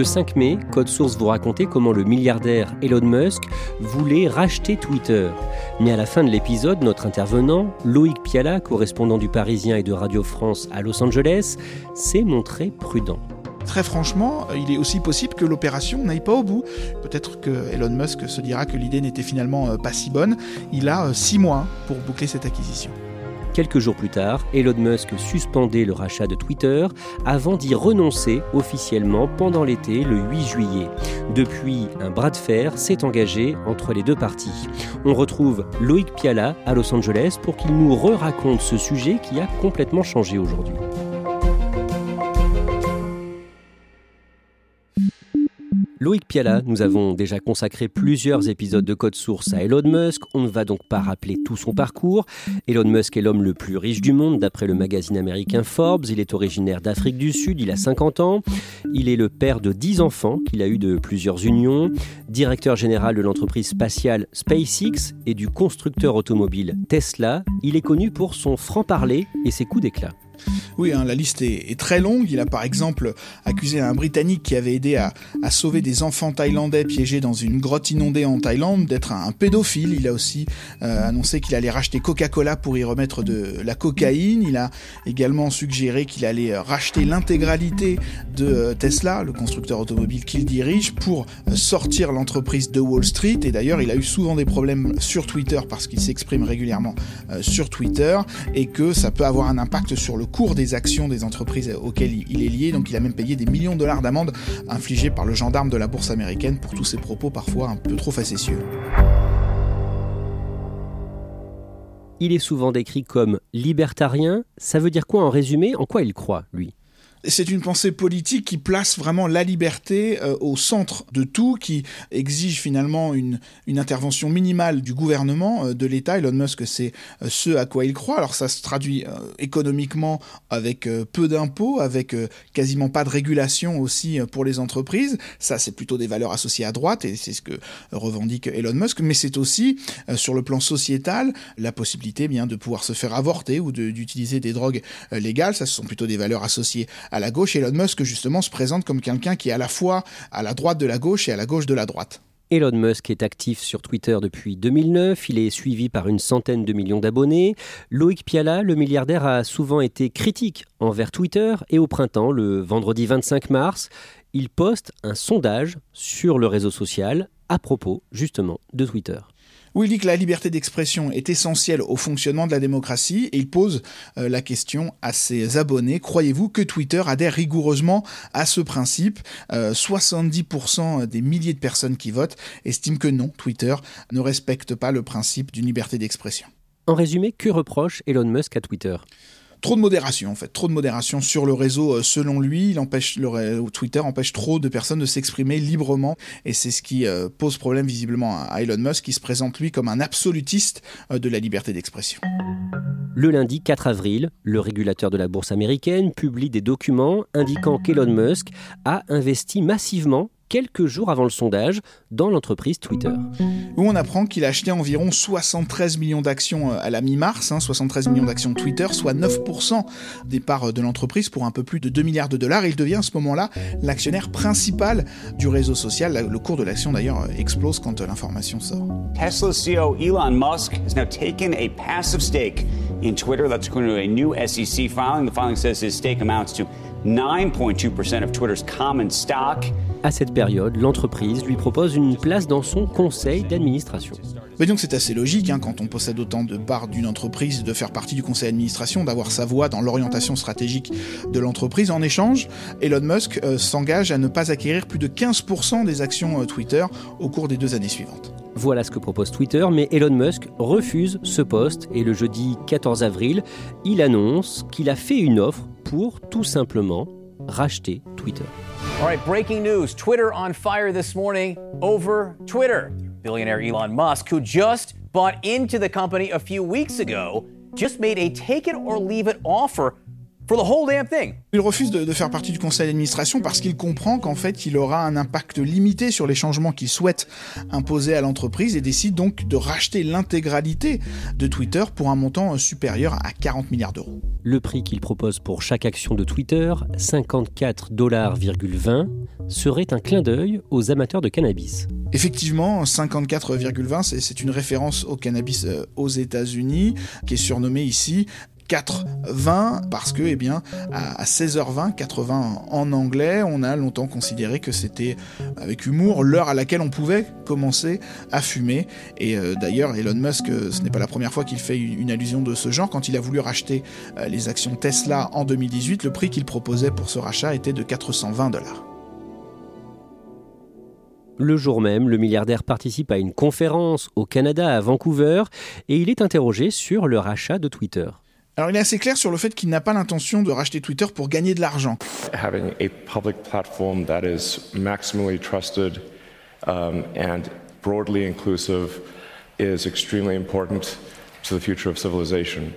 Le 5 mai, Code Source vous racontait comment le milliardaire Elon Musk voulait racheter Twitter. Mais à la fin de l'épisode, notre intervenant, Loïc Piala, correspondant du Parisien et de Radio France à Los Angeles, s'est montré prudent. Très franchement, il est aussi possible que l'opération n'aille pas au bout. Peut-être que Elon Musk se dira que l'idée n'était finalement euh, pas si bonne. Il a euh, six mois pour boucler cette acquisition. Quelques jours plus tard, Elon Musk suspendait le rachat de Twitter avant d'y renoncer officiellement pendant l'été le 8 juillet. Depuis, un bras de fer s'est engagé entre les deux parties. On retrouve Loïc Piala à Los Angeles pour qu'il nous re-raconte ce sujet qui a complètement changé aujourd'hui. Loïc Piala, nous avons déjà consacré plusieurs épisodes de Code Source à Elon Musk. On ne va donc pas rappeler tout son parcours. Elon Musk est l'homme le plus riche du monde d'après le magazine américain Forbes. Il est originaire d'Afrique du Sud, il a 50 ans. Il est le père de 10 enfants qu'il a eu de plusieurs unions. Directeur général de l'entreprise spatiale SpaceX et du constructeur automobile Tesla. Il est connu pour son franc-parler et ses coups d'éclat. Oui, hein, la liste est, très longue. Il a par exemple accusé un Britannique qui avait aidé à, sauver des enfants thaïlandais piégés dans une grotte inondée en Thaïlande d'être un, pédophile. Il a aussi euh, annoncé qu'il allait racheter Coca-Cola pour y remettre de la cocaïne. Il a également suggéré qu'il allait euh, racheter l'intégralité de euh, Tesla, le constructeur automobile qu'il dirige, pour sortir l'entreprise de Wall Street. Et d'ailleurs, il a eu souvent des problèmes sur Twitter parce qu'il s'exprime régulièrement sur Twitter et que ça peut avoir un impact sur le cours des actions des entreprises auxquelles il est lié. Donc il a même payé des millions de dollars d'amende infligées par le gendarme de la bourse américaine pour tous ses propos parfois un peu trop facétieux. Il est souvent décrit comme libertarien. Ça veut dire quoi en résumé? En quoi il croit, lui? C'est une pensée politique qui place vraiment la liberté euh, au centre de tout, qui exige finalement une, intervention minimale du gouvernement, euh, de l'État. Elon Musk, c'est euh, ce à quoi il croit. Alors ça se traduit économiquement avec peu d'impôts, avec quasiment pas de régulation aussi pour les entreprises. Ça, c'est plutôt des valeurs associées à droite, et c'est ce que revendique Elon Musk. Mais c'est aussi, sur le plan sociétal, la possibilité bien de pouvoir se faire avorter ou d'utiliser des drogues légales. Ça, ce sont plutôt des valeurs associées à la gauche. Elon Musk, justement, se présente comme quelqu'un qui est à la fois à la droite de la gauche et à la gauche de la droite. Elon Musk est actif sur Twitter depuis 2009, il est suivi par une centaine de millions d'abonnés. Loïc Piala, le milliardaire, a souvent été critique envers Twitter et au printemps, le vendredi 25 mars, il poste un sondage sur le réseau social à propos justement de Twitter où il dit que la liberté d'expression est essentielle au fonctionnement de la démocratie et il pose euh, la question à ses abonnés, croyez-vous que Twitter adhère rigoureusement à ce principe? 70% euh, des milliers de personnes qui votent estiment que non, Twitter ne respecte pas le principe d'une liberté d'expression. En résumé, que reproche Elon Musk à Twitter? Trop de modération en fait, trop de modération sur le réseau. Euh, selon lui, Twitter empêche trop de personnes de s'exprimer librement et c'est ce qui euh, pose problème visiblement à Elon Musk qui se présente lui comme un absolutiste euh, de la liberté d'expression. Le lundi 4 avril, le régulateur de la bourse américaine publie des documents indiquant qu'Elon Musk a investi massivement quelques jours avant le sondage dans l'entreprise Twitter. Où on apprend qu'il a acheté environ 73 millions d'actions euh, à la mi-mars, 73 hein, millions d'actions Twitter, soit 9% des parts de l'entreprise pour un peu plus de 2 milliards de dollars. il devient à ce moment-là l'actionnaire principal du réseau social. Le cours de l'action d'ailleurs explose quand l'information sort. Tesla CEO Elon Musk has now taken a passive stake in Twitter. That's according to a new SEC filing. The filing says his stake amounts to 9.2% of Twitter's common stock. À cette période, l'entreprise lui propose une place dans son conseil d'administration. Mais donc c'est assez logique, hein, quand on possède autant de parts d'une entreprise, de faire partie du conseil d'administration, d'avoir sa voix dans l'orientation stratégique de l'entreprise. En échange, Elon Musk euh, s'engage à ne pas acquérir plus de 15% des actions euh, Twitter au cours des deux années suivantes. Voilà ce que propose Twitter, mais Elon Musk refuse ce poste et le jeudi 14 avril, il annonce qu'il a fait une offre pour tout simplement racheter Twitter. All right, breaking news. Twitter on fire this morning over Twitter. Billionaire Elon Musk, who just bought into the company a few weeks ago, just made a take it or leave it offer il refuse de, faire partie du conseil d'administration parce qu'il comprend qu'en fait, il aura un impact limité sur les changements qu'il souhaite imposer à l'entreprise et décide donc de racheter l'intégralité de Twitter pour un montant supérieur à 40 milliards d'euros. Le prix qu'il propose pour chaque action de Twitter, 54 dollars, serait un clin d'œil aux amateurs de cannabis. Effectivement, 54,20, c'est une référence au cannabis euh, aux États-Unis, qui est surnommé ici 4,20 parce que, eh bien, à 16h20, 80 en anglais, on a longtemps considéré que c'était, avec humour, l'heure à laquelle on pouvait commencer à fumer. Et euh, d'ailleurs, Elon Musk, euh, ce n'est pas la première fois qu'il fait une, allusion de ce genre. Quand il a voulu racheter euh, les actions Tesla en 2018, le prix qu'il proposait pour ce rachat était de 420 dollars. Le jour même, le milliardaire participe à une conférence au Canada à Vancouver et il est interrogé sur le rachat de Twitter. Alors il est assez clair sur le fait qu'il n'a pas l'intention de racheter Twitter pour gagner de l'argent. Having a public platform that is maximally trusted um, and broadly inclusive is extremely important to the future of civilization.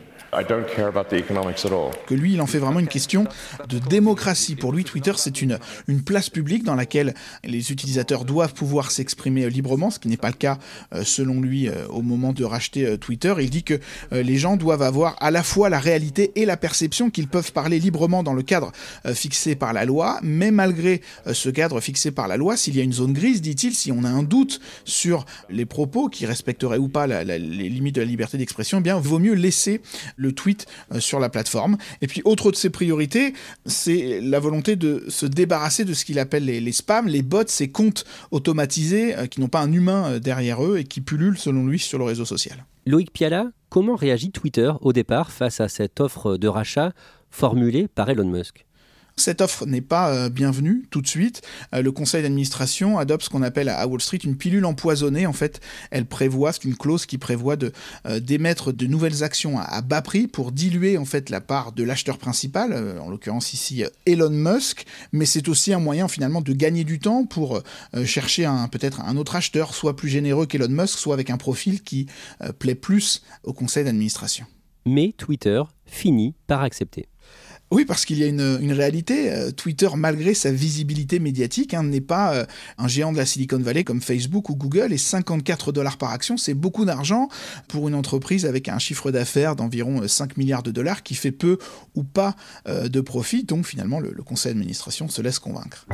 Que lui, il en fait vraiment une question de démocratie. Pour lui, Twitter, c'est une, une place publique dans laquelle les utilisateurs doivent pouvoir s'exprimer librement, ce qui n'est pas le cas, euh, selon lui, euh, au moment de racheter euh, Twitter. Il dit que les gens doivent avoir à la fois la réalité et la perception qu'ils peuvent parler librement dans le cadre fixé par la loi, mais malgré ce cadre fixé par la loi, s'il y a une zone grise, dit-il, si on a un doute sur les propos qui respecteraient ou pas les limites de la liberté d'expression, eh bien, vaut mieux laisser le tweet euh, sur la plateforme. Et puis, autre de ses priorités, c'est la volonté de se débarrasser de ce qu'il appelle les, spams, les bots, ces comptes automatisés euh, qui n'ont pas un humain euh, derrière eux et qui pullulent, selon lui, sur le réseau social. Loïc Piala, comment réagit Twitter au départ face à cette offre de rachat formulée par Elon Musk? Cette offre n'est pas euh, bienvenue tout de suite. Euh, le conseil d'administration adopte ce qu'on appelle à Wall Street une pilule empoisonnée. En fait, elle prévoit, c'est une clause qui prévoit euh, d'émettre de nouvelles actions à, bas prix pour diluer en fait la part de l'acheteur principal, en l'occurrence ici Elon Musk. Mais c'est aussi un moyen finalement de gagner du temps pour chercher peut-être un autre acheteur, soit plus généreux qu'Elon Musk, soit avec un profil qui plaît plus au conseil d'administration. Mais Twitter finit par accepter. Oui, parce qu'il y a une, réalité. Euh, Twitter, malgré sa visibilité médiatique, hein, n'est pas euh, un géant de la Silicon Valley comme Facebook ou Google. Et 54 dollars par action, c'est beaucoup d'argent pour une entreprise avec un chiffre d'affaires d'environ 5 euh, milliards de dollars qui fait peu ou pas de profit. Donc finalement, le conseil d'administration se laisse convaincre.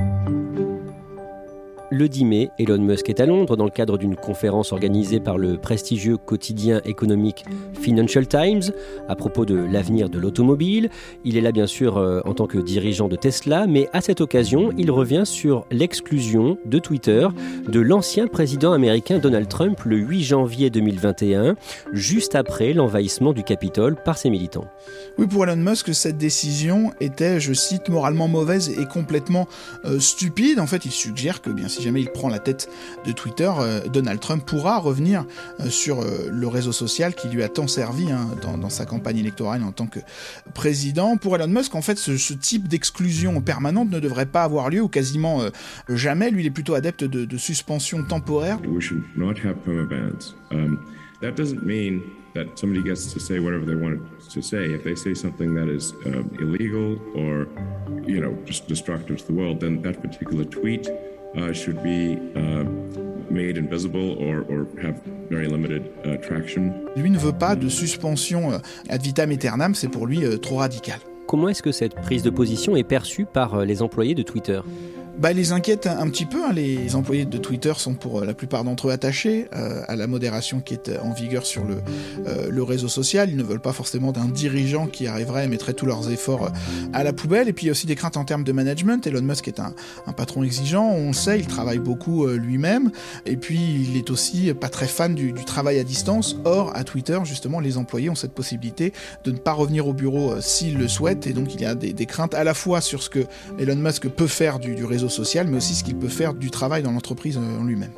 Le 10 mai, Elon Musk est à Londres dans le cadre d'une conférence organisée par le prestigieux quotidien économique Financial Times à propos de l'avenir de l'automobile. Il est là bien sûr euh, en tant que dirigeant de Tesla, mais à cette occasion, il revient sur l'exclusion de Twitter de l'ancien président américain Donald Trump le 8 janvier 2021, juste après l'envahissement du Capitole par ses militants. Oui, pour Elon Musk, cette décision était, je cite, moralement mauvaise et complètement euh, stupide. En fait, il suggère que bien sûr si jamais il prend la tête de Twitter, euh, Donald Trump pourra revenir euh, sur euh, le réseau social qui lui a tant servi hein, dans, sa campagne électorale en tant que président. Pour Elon Musk, en fait, ce, type d'exclusion permanente ne devrait pas avoir lieu ou quasiment jamais. Lui, il est plutôt adepte de, suspension temporaire. Um, that doesn't mean that somebody gets to say whatever they want to say. If they say something that is um, illegal or, you know, just destructive to the world, then that particular tweet uh, should be uh, made invisible or, or have very limited uh, traction. Lui ne veut pas de suspension euh, ad vitam aeternam, c'est pour lui euh, trop radical. Comment est-ce que cette prise de position est perçue par euh, les employés de Twitter? Bah, les inquiète un, petit peu. Hein. Les employés de Twitter sont pour euh, la plupart d'entre eux attachés euh, à la modération qui est euh, en vigueur sur le, le réseau social. Ils ne veulent pas forcément d'un dirigeant qui arriverait et mettrait tous leurs efforts à la poubelle. Et puis il y a aussi des craintes en termes de management. Elon Musk est un, un patron exigeant, on le sait, il travaille beaucoup lui-même. Et puis il est aussi pas très fan du, travail à distance. Or, à Twitter, justement, les employés ont cette possibilité de ne pas revenir au bureau s'ils le souhaitent. Et donc il y a des, des, craintes à la fois sur ce que Elon Musk peut faire du, du réseau social, mais aussi ce qu'il peut faire du travail dans l'entreprise en lui-même.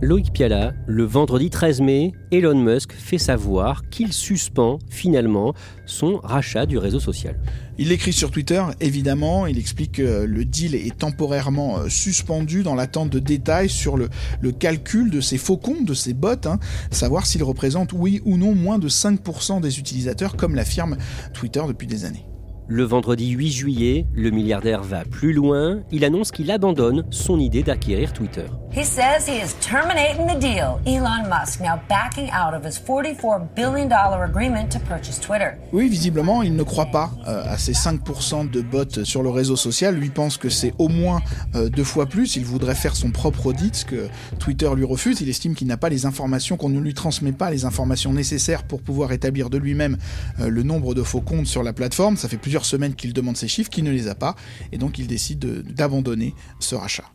Loïc Piala, le vendredi 13 mai, Elon Musk fait savoir qu'il suspend finalement son rachat du réseau social. Il l'écrit sur Twitter, évidemment, il explique que le deal est temporairement euh, suspendu dans l'attente de détails sur le, calcul de ces faux comptes, de ces bots, hein, savoir s'ils représentent oui ou non moins de 5% des utilisateurs, comme l'affirme Twitter depuis des années. Le vendredi 8 juillet, le milliardaire va plus loin. Il annonce qu'il abandonne son idée d'acquérir Twitter. He says he is terminating the deal. Elon Musk now backing out of his 44 billion dollar agreement to purchase Twitter. Oui, visiblement, il ne croit pas euh, à ces 5% de bots sur le réseau social. Lui pense que c'est au moins euh, deux fois plus. Il voudrait faire son propre audit, ce que Twitter lui refuse. Il estime qu'il n'a pas les informations, qu'on ne lui transmet pas les informations nécessaires pour pouvoir établir de lui-même euh, le nombre de faux comptes sur la plateforme. Ça fait plusieurs semaines qu'il demande ces chiffres, qu'il ne les a pas, et donc il décide d'abandonner ce rachat.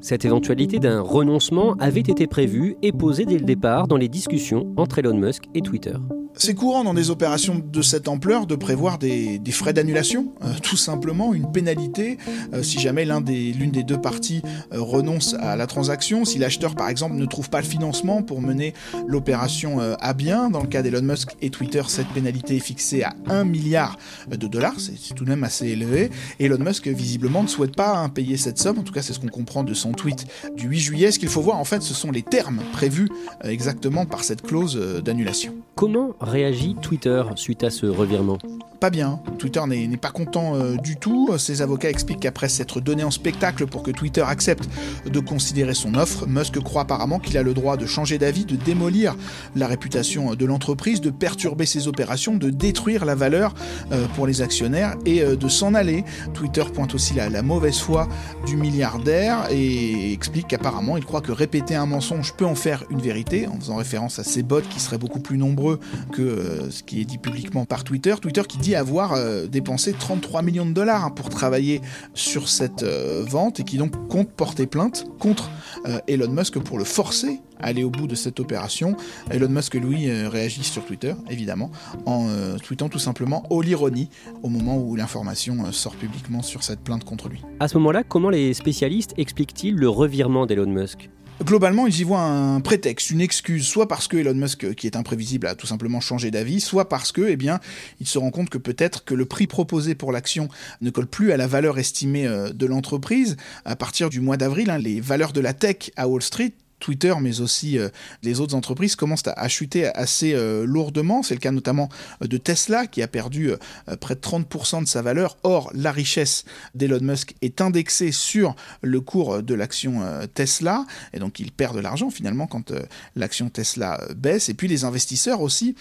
Cette éventualité d'un renoncement avait été prévue et posée dès le départ dans les discussions entre Elon Musk et Twitter. C'est courant dans des opérations de cette ampleur de prévoir des, frais d'annulation, euh, tout simplement une pénalité euh, si jamais l'une des, des, deux parties euh, renonce à la transaction, si l'acheteur par exemple ne trouve pas le financement pour mener l'opération à bien. Dans le cas d'Elon Musk et Twitter, cette pénalité est fixée à 1 milliard de dollars, c'est tout de même assez élevé. Elon Musk visiblement ne souhaite pas hein, payer cette somme, en tout cas c'est ce qu'on comprend de son tweet du 8 juillet. Ce qu'il faut voir en fait ce sont les termes prévus exactement par cette clause d'annulation. Comment réagit Twitter suite à ce revirement pas bien. Twitter n'est pas content euh, du tout. Ses avocats expliquent qu'après s'être donné en spectacle pour que Twitter accepte de considérer son offre, Musk croit apparemment qu'il a le droit de changer d'avis, de démolir la réputation de l'entreprise, de perturber ses opérations, de détruire la valeur euh, pour les actionnaires et euh, de s'en aller. Twitter pointe aussi la, la, mauvaise foi du milliardaire et explique qu'apparemment il croit que répéter un mensonge peut en faire une vérité, en faisant référence à ses bots qui seraient beaucoup plus nombreux que ce qui est dit publiquement par Twitter. Twitter qui dit avoir euh, dépensé 33 millions de dollars hein, pour travailler sur cette euh, vente et qui donc compte porter plainte contre euh, Elon Musk pour le forcer à aller au bout de cette opération. Elon Musk, lui, réagit sur Twitter, évidemment, en tweetant tout simplement Oh l'ironie au moment où l'information sort publiquement sur cette plainte contre lui. À ce moment-là, comment les spécialistes expliquent-ils le revirement d'Elon Musk? Globalement, ils y voient un prétexte, une excuse, soit parce que Elon Musk, qui est imprévisible, a tout simplement changé d'avis, soit parce que, eh bien, il se rend compte que peut-être que le prix proposé pour l'action ne colle plus à la valeur estimée euh, de l'entreprise. À partir du mois d'avril, hein, les valeurs de la tech à Wall Street Twitter, mais aussi euh, les autres entreprises commencent à, chuter assez euh, lourdement. C'est le cas notamment euh, de Tesla, qui a perdu près de 30% de sa valeur. Or, la richesse d'Elon Musk est indexée sur le cours de l'action Tesla, et donc il perd de l'argent finalement quand l'action Tesla baisse. Et puis les investisseurs aussi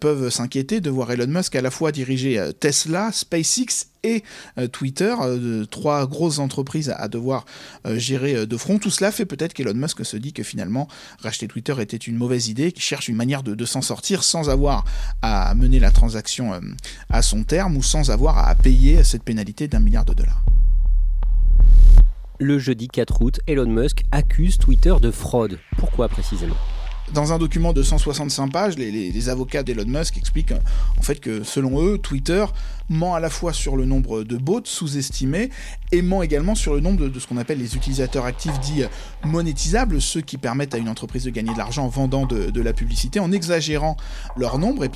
peuvent s'inquiéter de voir Elon Musk à la fois diriger Tesla, SpaceX et euh, Twitter, euh, trois grosses entreprises à, devoir euh, gérer de front. Tout cela fait peut-être qu'Elon Musk se dit que finalement racheter Twitter était une mauvaise idée, qu'il cherche une manière de, s'en sortir sans avoir à mener la transaction à son terme ou sans avoir à payer cette pénalité d'un milliard de dollars. Le jeudi 4 août, Elon Musk accuse Twitter de fraude. Pourquoi précisément? Dans un document de 165 pages, les, avocats d'Elon Musk expliquent en fait que selon eux, Twitter ment à la fois sur le nombre de bots sous-estimés et ment également sur le nombre de, ce qu'on appelle les utilisateurs actifs dits monétisables, ceux qui permettent à une entreprise de gagner de l'argent en vendant de, la publicité, en exagérant leur nombre et,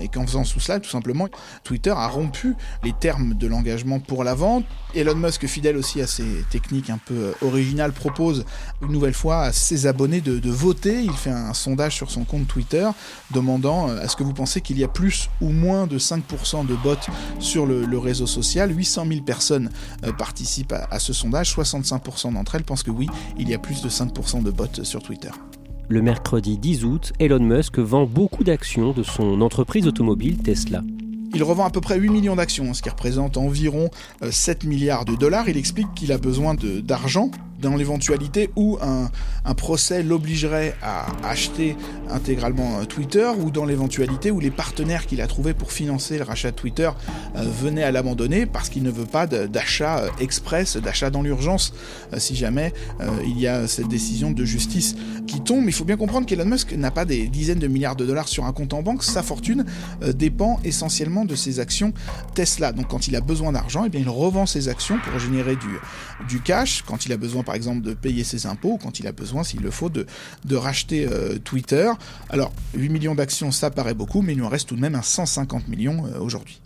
et qu'en faisant sous cela, tout simplement, Twitter a rompu les termes de l'engagement pour la vente. Elon Musk, fidèle aussi à ses techniques un peu originales, propose une nouvelle fois à ses abonnés de, voter. Il fait un sondage sur son compte Twitter demandant euh, est-ce que vous pensez qu'il y a plus ou moins de 5% de bots sur le, réseau social 800 000 personnes euh, participent à, à ce sondage, 65% d'entre elles pensent que oui, il y a plus de 5% de bots sur Twitter. Le mercredi 10 août, Elon Musk vend beaucoup d'actions de son entreprise automobile Tesla. Il revend à peu près 8 millions d'actions, ce qui représente environ 7 milliards de dollars. Il explique qu'il a besoin d'argent dans l'éventualité où un, procès l'obligerait à acheter intégralement euh, Twitter, ou dans l'éventualité où les partenaires qu'il a trouvés pour financer le rachat de Twitter euh, venaient à l'abandonner parce qu'il ne veut pas d'achat euh, express, d'achat dans l'urgence, si jamais il y a cette décision de justice qui tombe. Il faut bien comprendre qu'Elon Musk n'a pas des dizaines de milliards de dollars sur un compte en banque, sa fortune dépend essentiellement de ses actions Tesla. Donc quand il a besoin d'argent, eh il revend ses actions pour générer du, du cash. Quand il a besoin par exemple de payer ses impôts, quand il a besoin, s'il le faut, de, de racheter euh, Twitter. Alors, 8 millions d'actions, ça paraît beaucoup, mais il nous en reste tout de même un 150 millions euh, aujourd'hui.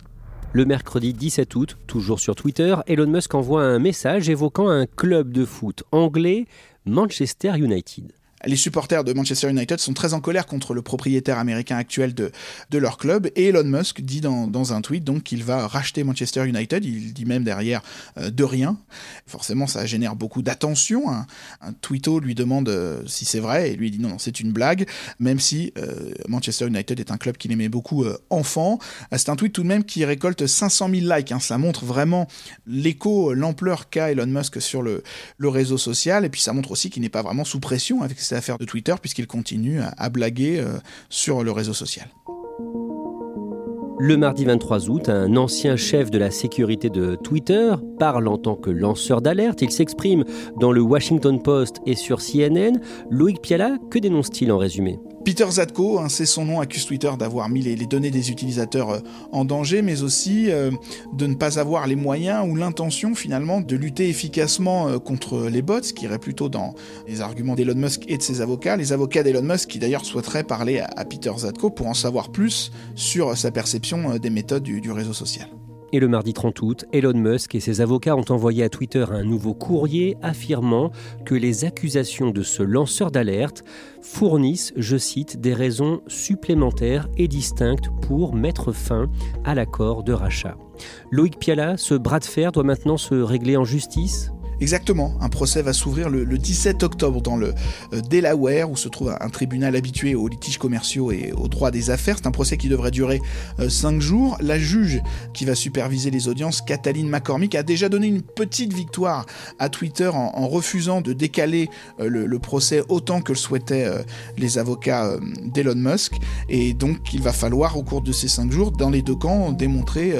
Le mercredi 17 août, toujours sur Twitter, Elon Musk envoie un message évoquant un club de foot anglais, Manchester United les supporters de Manchester United sont très en colère contre le propriétaire américain actuel de, de leur club. Et Elon Musk dit dans, dans un tweet donc qu'il va racheter Manchester United. Il dit même derrière euh, de rien. Forcément, ça génère beaucoup d'attention. Un, un tweeto lui demande euh, si c'est vrai et lui dit non, non c'est une blague. Même si euh, Manchester United est un club qu'il aimait beaucoup enfant. c'est un tweet tout de même qui récolte 500 000 likes. Hein. Ça montre vraiment l'écho, l'ampleur qu'a Elon Musk sur le, le réseau social. Et puis ça montre aussi qu'il n'est pas vraiment sous pression avec de Twitter puisqu'il continue à, blaguer euh, sur le réseau social. Le mardi 23 août, un ancien chef de la sécurité de Twitter parle en tant que lanceur d'alerte. Il s'exprime dans le Washington Post et sur CNN. Loïc Piala, que dénonce-t-il en résumé? Peter Zatko, hein, c'est son nom, accuse Twitter d'avoir mis les, données des utilisateurs euh, en danger, mais aussi euh, de ne pas avoir les moyens ou l'intention finalement de lutter efficacement euh, contre les bots, ce qui irait plutôt dans les arguments d'Elon Musk et de ses avocats. Les avocats d'Elon Musk qui d'ailleurs souhaiteraient parler à, Peter Zatko pour en savoir plus sur sa perception des méthodes du réseau social. Et le mardi 30 août, Elon Musk et ses avocats ont envoyé à Twitter un nouveau courrier affirmant que les accusations de ce lanceur d'alerte fournissent, je cite, des raisons supplémentaires et distinctes pour mettre fin à l'accord de rachat. Loïc Piala, ce bras de fer doit maintenant se régler en justice? Exactement, un procès va s'ouvrir le, 17 octobre dans le euh, Delaware, où se trouve un, tribunal habitué aux litiges commerciaux et aux droits des affaires. C'est un procès qui devrait durer 5 euh, jours. La juge qui va superviser les audiences, Kathleen McCormick, a déjà donné une petite victoire à Twitter en, refusant de décaler euh, le, procès autant que le souhaitaient les avocats d'Elon Musk. Et donc il va falloir au cours de ces 5 jours, dans les deux camps, démontrer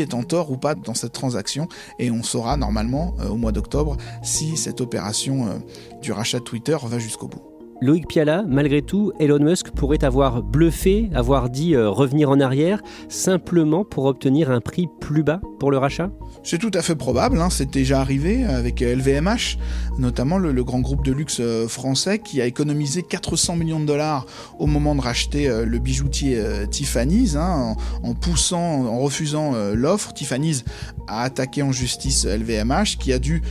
est en tort ou pas dans cette transaction. Et on saura normalement au mois d'octobre si cette opération euh, du rachat de Twitter va jusqu'au bout. Loïc Piala, malgré tout, Elon Musk pourrait avoir bluffé, avoir dit euh, revenir en arrière, simplement pour obtenir un prix plus bas pour le rachat? C'est tout à fait probable, hein. c'est déjà arrivé avec LVMH, euh, notamment le, grand groupe de luxe euh, français qui a économisé 400 millions de dollars au moment de racheter le bijoutier Tiffany's, hein, en, poussant, en refusant l'offre. Tiffany's a attaqué en justice LVMH qui a dû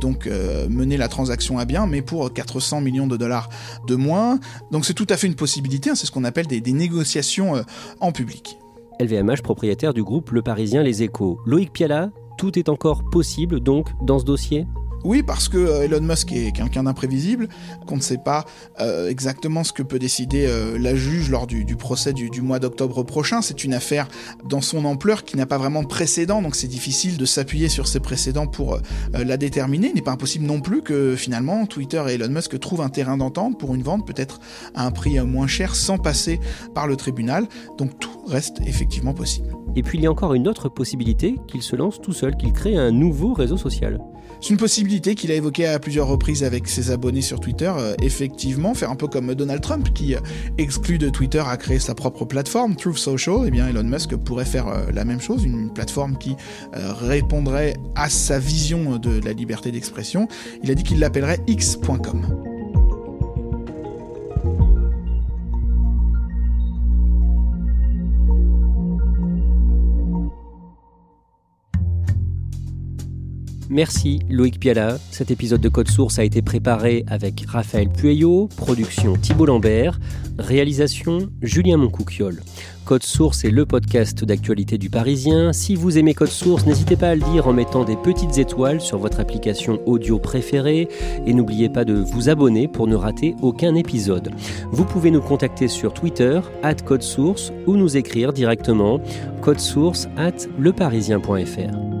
donc mener la transaction à bien, mais pour 400 millions de dollars de moins. Donc c'est tout à fait une possibilité, hein. c'est ce qu'on appelle des, négociations euh, en public. LVMH, propriétaire du groupe Le Parisien Les Échos. Loïc Piala, tout est encore possible donc dans ce dossier? Oui, parce que euh, Elon Musk est quelqu'un d'imprévisible, qu'on ne sait pas euh, exactement ce que peut décider euh, la juge lors du, procès du, mois d'octobre prochain. C'est une affaire dans son ampleur qui n'a pas vraiment de précédent, donc c'est difficile de s'appuyer sur ces précédents pour la déterminer. Il n'est pas impossible non plus que finalement Twitter et Elon Musk trouvent un terrain d'entente pour une vente peut-être à un prix moins cher sans passer par le tribunal. Donc tout reste effectivement possible. Et puis il y a encore une autre possibilité qu'il se lance tout seul, qu'il crée un nouveau réseau social. C'est une possibilité qu'il a évoquée à plusieurs reprises avec ses abonnés sur Twitter. Euh, effectivement, faire un peu comme Donald Trump qui euh, exclut de Twitter à créer sa propre plateforme, Truth Social. Eh bien, Elon Musk pourrait faire euh, la même chose, une plateforme qui répondrait à sa vision de la liberté d'expression. Il a dit qu'il l'appellerait x.com. Merci Loïc Piala. Cet épisode de Code Source a été préparé avec Raphaël Pueyo, production Thibault Lambert, réalisation Julien Moncouquiole. Code Source est le podcast d'actualité du Parisien. Si vous aimez Code Source, n'hésitez pas à le dire en mettant des petites étoiles sur votre application audio préférée et n'oubliez pas de vous abonner pour ne rater aucun épisode. Vous pouvez nous contacter sur Twitter, at Code Source, ou nous écrire directement code source at leparisien.fr.